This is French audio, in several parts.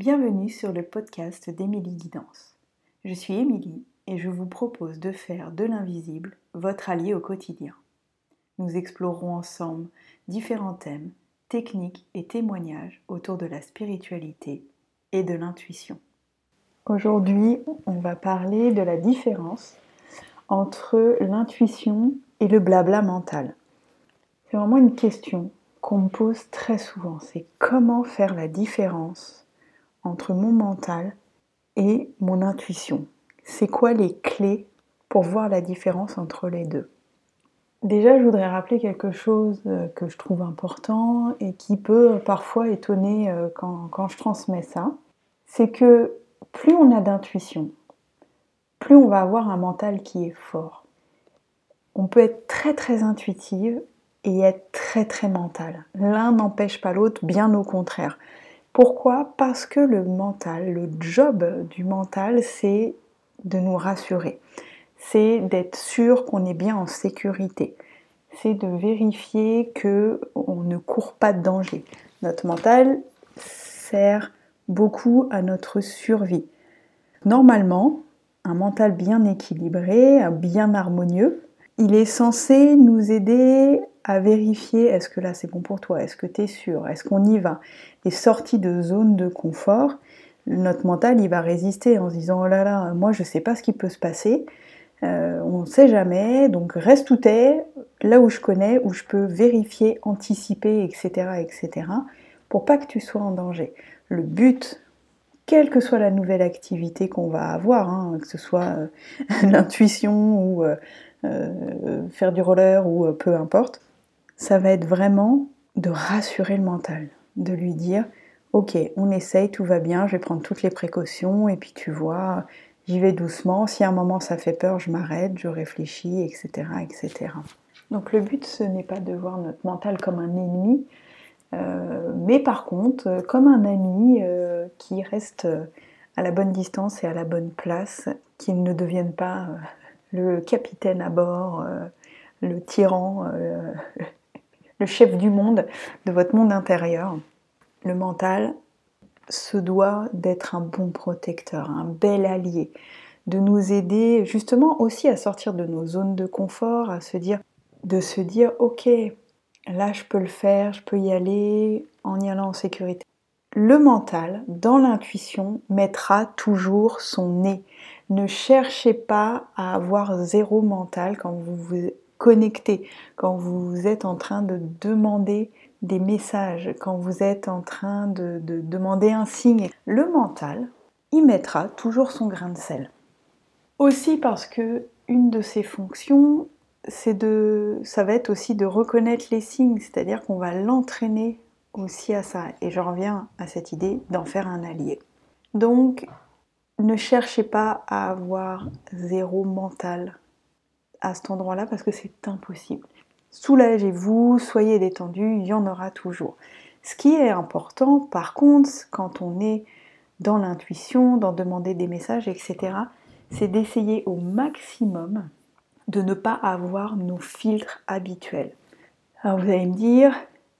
Bienvenue sur le podcast d'Émilie Guidance. Je suis Émilie et je vous propose de faire de l'invisible votre allié au quotidien. Nous explorerons ensemble différents thèmes, techniques et témoignages autour de la spiritualité et de l'intuition. Aujourd'hui, on va parler de la différence entre l'intuition et le blabla mental. C'est vraiment une question qu'on me pose très souvent, c'est comment faire la différence entre mon mental et mon intuition. C'est quoi les clés pour voir la différence entre les deux? Déjà, je voudrais rappeler quelque chose euh, que je trouve important et qui peut parfois étonner euh, quand, quand je transmets ça. C'est que plus on a d'intuition, plus on va avoir un mental qui est fort. On peut être très très intuitive et être très très mental. L'un n'empêche pas l'autre, bien au contraire. Pourquoi? Parce que le mental, le job du mental, c'est de nous rassurer. C'est d'être sûr qu'on est bien en sécurité. C'est de vérifier que on ne court pas de danger. Notre mental sert beaucoup à notre survie. Normalement, un mental bien équilibré, bien harmonieux, il est censé nous aider à vérifier est-ce que là c'est bon pour toi, est-ce que tu es sûr, est-ce qu'on y va? Et sorti de zone de confort, notre mental il va résister en se disant oh là là, moi je sais pas ce qui peut se passer, euh, on ne sait jamais, donc reste où t'es, là où je connais, où je peux vérifier, anticiper, etc., etc., pour pas que tu sois en danger. Le but, quelle que soit la nouvelle activité qu'on va avoir, hein, que ce soit euh, l'intuition ou euh, faire du roller ou peu importe, ça va être vraiment de rassurer le mental, de lui dire ok, on essaye, tout va bien, je vais prendre toutes les précautions et puis tu vois, j'y vais doucement. Si à un moment ça fait peur, je m'arrête, je réfléchis, etc., etc. Donc le but, ce n'est pas de voir notre mental comme un ennemi, euh, mais par contre euh, comme un ami euh, qui reste à la bonne distance et à la bonne place, qu'il ne devienne pas le capitaine à bord, le tyran, le chef du monde, de votre monde intérieur. Le mental se doit d'être un bon protecteur, un bel allié, de nous aider justement aussi à sortir de nos zones de confort, à se dire, de ok, là je peux le faire, je peux y aller en y allant en sécurité. Le mental, dans l'intuition, mettra toujours son nez. Ne cherchez pas à avoir zéro mental quand vous vous connecté, quand vous êtes en train de demander des messages, quand vous êtes en train de, demander un signe, le mental y mettra toujours son grain de sel. Aussi parce que une de ses fonctions, c'est de, ça va être aussi de reconnaître les signes, c'est-à-dire qu'on va l'entraîner aussi à ça. Et je reviens à cette idée d'en faire un allié. Donc, ne cherchez pas à avoir zéro mental à cet endroit-là parce que c'est impossible. Soulagez-vous, soyez détendu, il y en aura toujours. Ce qui est important, par contre, quand on est dans l'intuition, dans demander des messages, etc., c'est d'essayer au maximum de ne pas avoir nos filtres habituels. Alors vous allez me dire,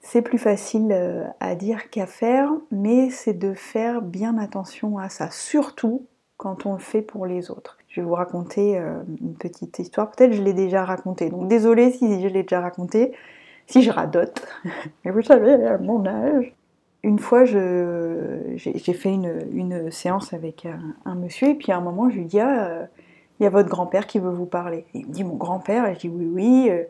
c'est plus facile euh, à dire qu'à faire, mais c'est de faire bien attention à ça, surtout quand on le fait pour les autres je vais vous raconter euh, une petite histoire. Peut-être je l'ai déjà racontée. Donc désolée si je l'ai déjà racontée, si je radote. Mais vous savez, à mon âge. Une fois, j'ai fait une, séance avec un, monsieur, et puis à un moment, je lui dis ah, euh, il y a votre grand-père qui veut vous parler. il me dit Mon grand-père? Et je dis Oui, oui. Euh.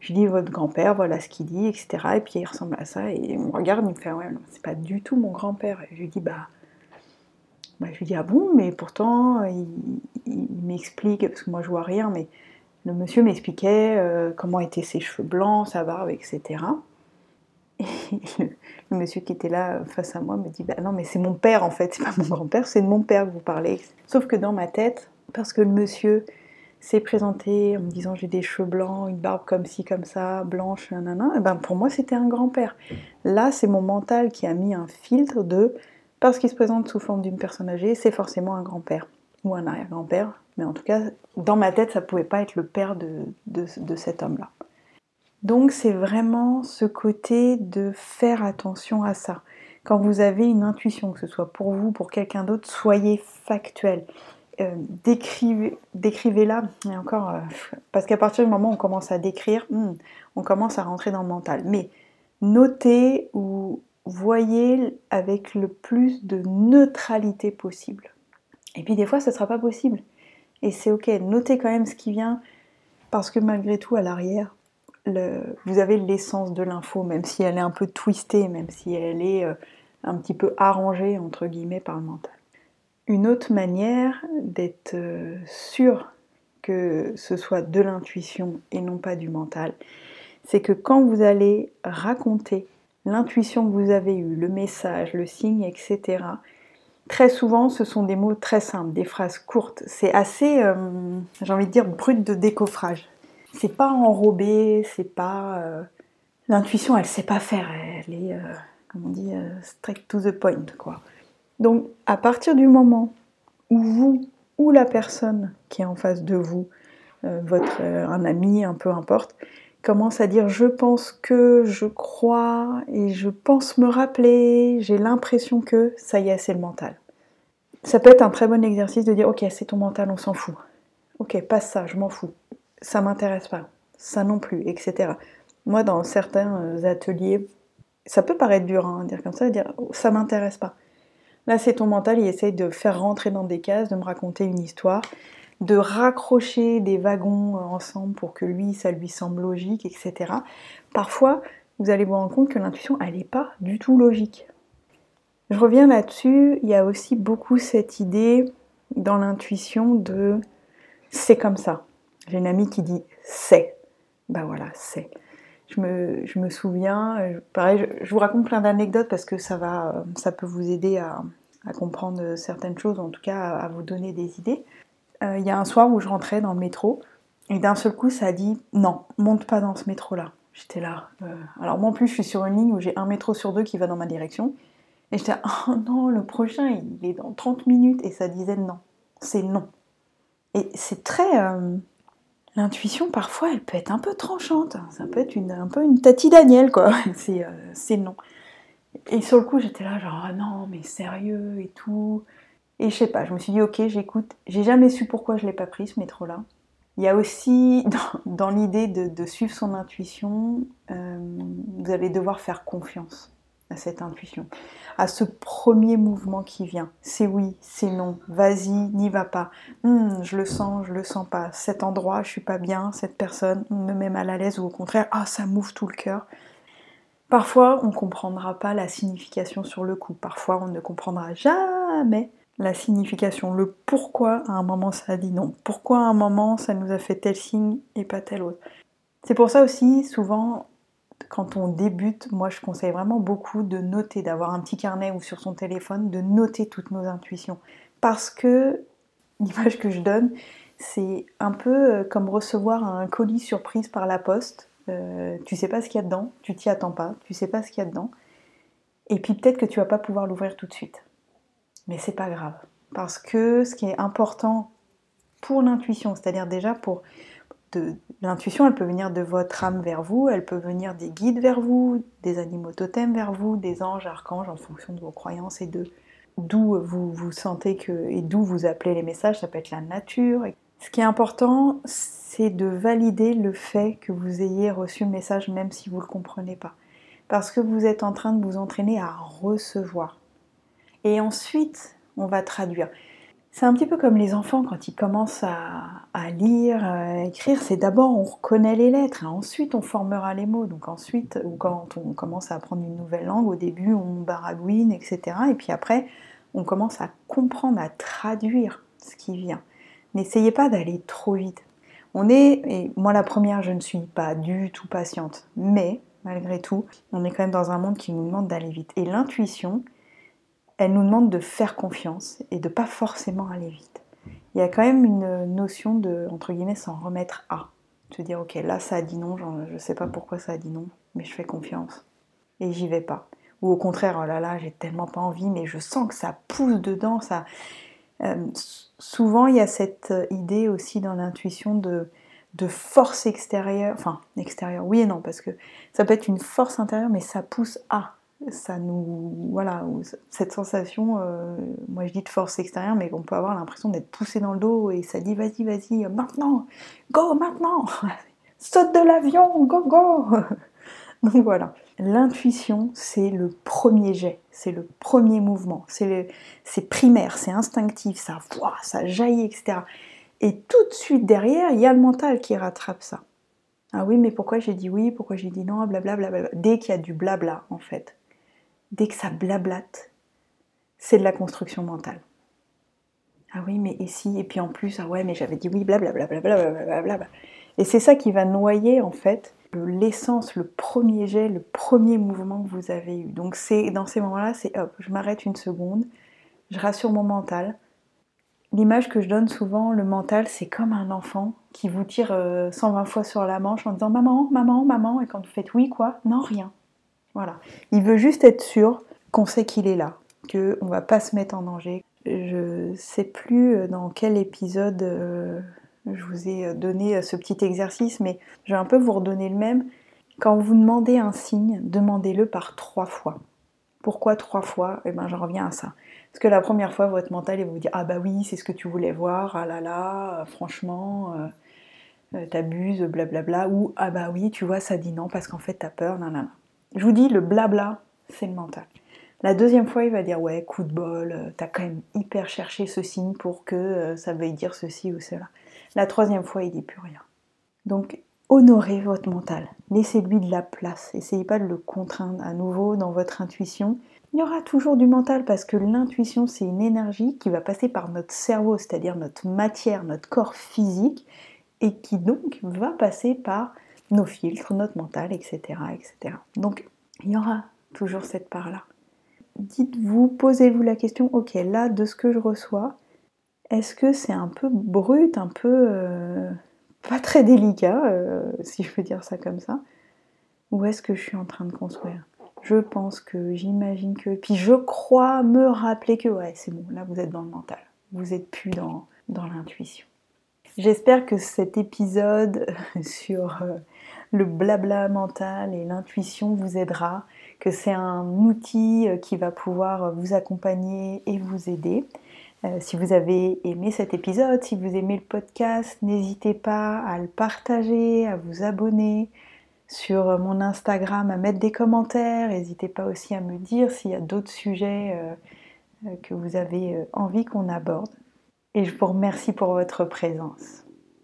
Je lui dis Votre grand-père, voilà ce qu'il dit, etc. Et puis il ressemble à ça. Et il me regarde, il me fait Ouais, non, c'est pas du tout mon grand-père. Et je lui dis Bah bah, je lui dis ah bon, mais pourtant il, m'explique, parce que moi je vois rien, mais le monsieur m'expliquait euh, comment étaient ses cheveux blancs, sa barbe, etc. Et le, monsieur qui était là face à moi me dit bah non mais c'est mon père en fait, c'est pas mon grand-père, c'est de mon père que vous parlez. Sauf que dans ma tête, parce que le monsieur s'est présenté en me disant j'ai des cheveux blancs, une barbe comme ci, comme ça, blanche, nanana, ben pour moi c'était un grand-père. Là c'est mon mental qui a mis un filtre de parce qu'il se présente sous forme d'une personne âgée, c'est forcément un grand-père ou un arrière-grand-père. Mais en tout cas, dans ma tête, ça pouvait pas être le père de, cet homme-là. Donc c'est vraiment ce côté de faire attention à ça. quand vous avez une intuition, que ce soit pour vous, pour quelqu'un d'autre, soyez factuel. Euh, décrivez, décrivez-la, et encore, euh, parce qu'à partir du moment où on commence à décrire, hmm, on commence à rentrer dans le mental. Mais notez ou voyez avec le plus de neutralité possible. Et puis des fois, ce ne sera pas possible. Et c'est ok, notez quand même ce qui vient, parce que malgré tout, à l'arrière, vous avez l'essence de l'info, même si elle est un peu twistée, même si elle est euh, un petit peu arrangée, entre guillemets, par le mental. Une autre manière d'être euh, sûr que ce soit de l'intuition et non pas du mental, c'est que quand vous allez raconter l'intuition que vous avez eue, le message, le signe, etc., très souvent ce sont des mots très simples, des phrases courtes. C'est assez, euh, j'ai envie de dire, brut de décoffrage. C'est pas enrobé, c'est pas. Euh, l'intuition, elle sait pas faire, elle est, euh, comme on dit, straight to the point, quoi. Donc, à partir du moment où vous ou la personne qui est en face de vous, votre un ami, un peu importe, commence à dire je pense que, je crois et je pense me rappeler, j'ai l'impression que, ça y est, c'est le mental. Ça peut être un très bon exercice de dire ok, c'est ton mental, on s'en fout. Ok, passe ça, je m'en fous. Ça m'intéresse pas. Ça non plus, etc. Moi, dans certains euh, ateliers, ça peut paraître dur hein, dire comme ça, dire oh, ça m'intéresse pas. Là, c'est ton mental, il essaye de faire rentrer dans des cases, de me raconter une histoire de raccrocher des wagons euh, ensemble pour que lui, ça lui semble logique, etc. Parfois, vous allez vous rendre compte que l'intuition, elle n'est pas du tout logique. Je reviens là-dessus, il y a aussi beaucoup cette idée dans l'intuition de c'est comme ça. J'ai une amie qui dit c'est. Ben voilà, c'est. Je me, souviens, euh, pareil, je, vous raconte plein d'anecdotes parce que ça, va, euh, ça peut vous aider à, comprendre certaines choses, en tout cas à vous donner des idées. Euh, il y a un soir où je rentrais dans le métro et d'un seul coup ça a dit non, monte pas dans ce métro là. J'étais là. Euh, alors moi en plus je suis sur une ligne où j'ai un métro sur deux qui va dans ma direction. Et j'étais oh non, le prochain il est dans 30 minutes et ça disait non. C'est non. Et c'est très... Euh, l'intuition parfois elle peut être un peu tranchante. Ça peut être une, un peu une Tati Daniel quoi. c'est non. Et sur le coup j'étais là genre oh non mais sérieux et tout. Et je sais pas, je me suis dit, ok, j'écoute. J'ai jamais su pourquoi je l'ai pas pris ce métro-là. Il y a aussi dans, l'idée de, suivre son intuition, euh, vous allez devoir faire confiance à cette intuition, à ce premier mouvement qui vient. C'est oui, c'est non, vas-y, n'y va pas. Hmm, je le sens, je le sens pas. Cet endroit, je suis pas bien, cette personne me met mal à l'aise ou au contraire, ah, ça m'ouvre tout le cœur. Parfois, on ne comprendra pas la signification sur le coup. Parfois, on ne comprendra jamais la signification, le pourquoi à un moment ça a dit non, pourquoi à un moment ça nous a fait tel signe et pas tel autre. C'est pour ça aussi, souvent, quand on débute, moi je conseille vraiment beaucoup de noter, d'avoir un petit carnet ou sur son téléphone, de noter toutes nos intuitions. Parce que l'image que je donne, c'est un peu euh, comme recevoir un colis surprise par la poste. Euh, tu sais pas ce qu'il y a dedans, tu t'y attends pas, tu sais pas ce qu'il y a dedans. Et puis peut-être que tu vas pas pouvoir l'ouvrir tout de suite. Mais c'est pas grave. Parce que ce qui est important pour l'intuition, c'est-à-dire déjà pour l'intuition, elle peut venir de votre âme vers vous, elle peut venir des guides vers vous, des animaux totems vers vous, des anges, archanges en fonction de vos croyances et de d'où vous vous sentez que et d'où vous appelez les messages, ça peut être la nature. Ce qui est important, c'est de valider le fait que vous ayez reçu le message même si vous ne le comprenez pas. Parce que vous êtes en train de vous entraîner à recevoir. Et ensuite, on va traduire. C'est un petit peu comme les enfants quand ils commencent à, lire, à écrire, c'est d'abord on reconnaît les lettres, ensuite on formera les mots. Donc ensuite, ou quand on commence à apprendre une nouvelle langue, au début on baragouine, etc. Et puis après, on commence à comprendre, à traduire ce qui vient. N'essayez pas d'aller trop vite. On est, et moi la première, je ne suis pas du tout patiente, mais malgré tout, on est quand même dans un monde qui nous demande d'aller vite. Et l'intuition, elle nous demande de faire confiance et de pas forcément aller vite. Il y a quand même une notion de, entre guillemets, s'en remettre à. Se dire, ok, là ça a dit non, je ne sais pas pourquoi ça a dit non, mais je fais confiance. Et j'y vais pas. Ou au contraire, oh là là, j'ai tellement pas envie, mais je sens que ça pousse dedans. Ça... Euh, souvent, il y a cette idée aussi dans l'intuition de, de force extérieure, enfin extérieure, oui et non, parce que ça peut être une force intérieure, mais ça pousse à ça nous. Voilà, cette sensation, euh, moi je dis de force extérieure, mais on peut avoir l'impression d'être poussé dans le dos et ça dit vas-y, vas-y, maintenant, go maintenant, saute de l'avion, go, go Donc voilà, l'intuition, c'est le premier jet, c'est le premier mouvement, c'est primaire, c'est instinctif, ça voit, ça jaillit, etc. Et tout de suite derrière, il y a le mental qui rattrape ça. Ah oui, mais pourquoi j'ai dit oui, pourquoi j'ai dit non, blablabla. Bla bla. Dès qu'il y a du blabla, en fait, dès que ça blablate, c'est de la construction mentale. Ah oui, mais et si, et puis en plus, ah ouais, mais j'avais dit oui, blablabla. Bla et c'est ça qui va noyer, en fait, l'essence, le premier jet, le premier mouvement que vous avez eu. Donc c'est dans ces moments-là, c'est hop, je m'arrête une seconde, je rassure mon mental, L'image que je donne souvent, le mental, c'est comme un enfant qui vous tire 120 euh, fois sur la manche en disant maman, maman, maman, et quand vous faites oui, quoi? Non, rien. Voilà. Il veut juste être sûr qu'on sait qu'il est là, qu'on ne va pas se mettre en danger. Je sais plus euh, dans quel épisode euh, je vous ai donné ce petit exercice, mais je vais un peu vous redonner le même. Quand vous demandez un signe, demandez-le par trois fois. Pourquoi trois fois? Eh bien, j'en reviens à ça. Parce que la première fois, votre mental, il vous dire Ah bah oui, c'est ce que tu voulais voir, ah là là, franchement, euh, euh, t'abuses, blablabla. Ou Ah bah oui, tu vois, ça dit non parce qu'en fait, t'as peur, nanana. Je vous dis, le blabla, c'est le mental. La deuxième fois, il va dire Ouais, coup de bol, euh, t'as quand même hyper cherché ce signe pour que ça veuille dire ceci ou cela. La troisième fois, il dit plus rien. Donc, honorez votre mental. Laissez-lui de la place. Essayez pas de le contraindre à nouveau dans votre intuition. Il y aura toujours du mental parce que l'intuition, c'est une énergie qui va passer par notre cerveau, c'est-à-dire notre matière, notre corps physique, et qui donc va passer par nos filtres, notre mental, etc. etc. Donc, il y aura toujours cette part-là. Dites-vous, posez-vous la question, ok, là, de ce que je reçois, est-ce que c'est un peu brut, un peu euh, pas très délicat, euh, si je peux dire ça comme ça, ou est-ce que je suis en train de construire? Je pense que, j'imagine que. Puis je crois me rappeler que, ouais, c'est bon, là vous êtes dans le mental. Vous êtes plus dans, dans l'intuition. J'espère que cet épisode sur euh, le blabla mental et l'intuition vous aidera, que c'est un outil euh, qui va pouvoir vous accompagner et vous aider. Euh, si vous avez aimé cet épisode, si vous aimez le podcast, n'hésitez pas à le partager, à vous abonner, sur mon Instagram à mettre des commentaires. N'hésitez pas aussi à me dire s'il y a d'autres sujets euh, euh, que vous avez euh, envie qu'on aborde. Et je vous remercie pour votre présence.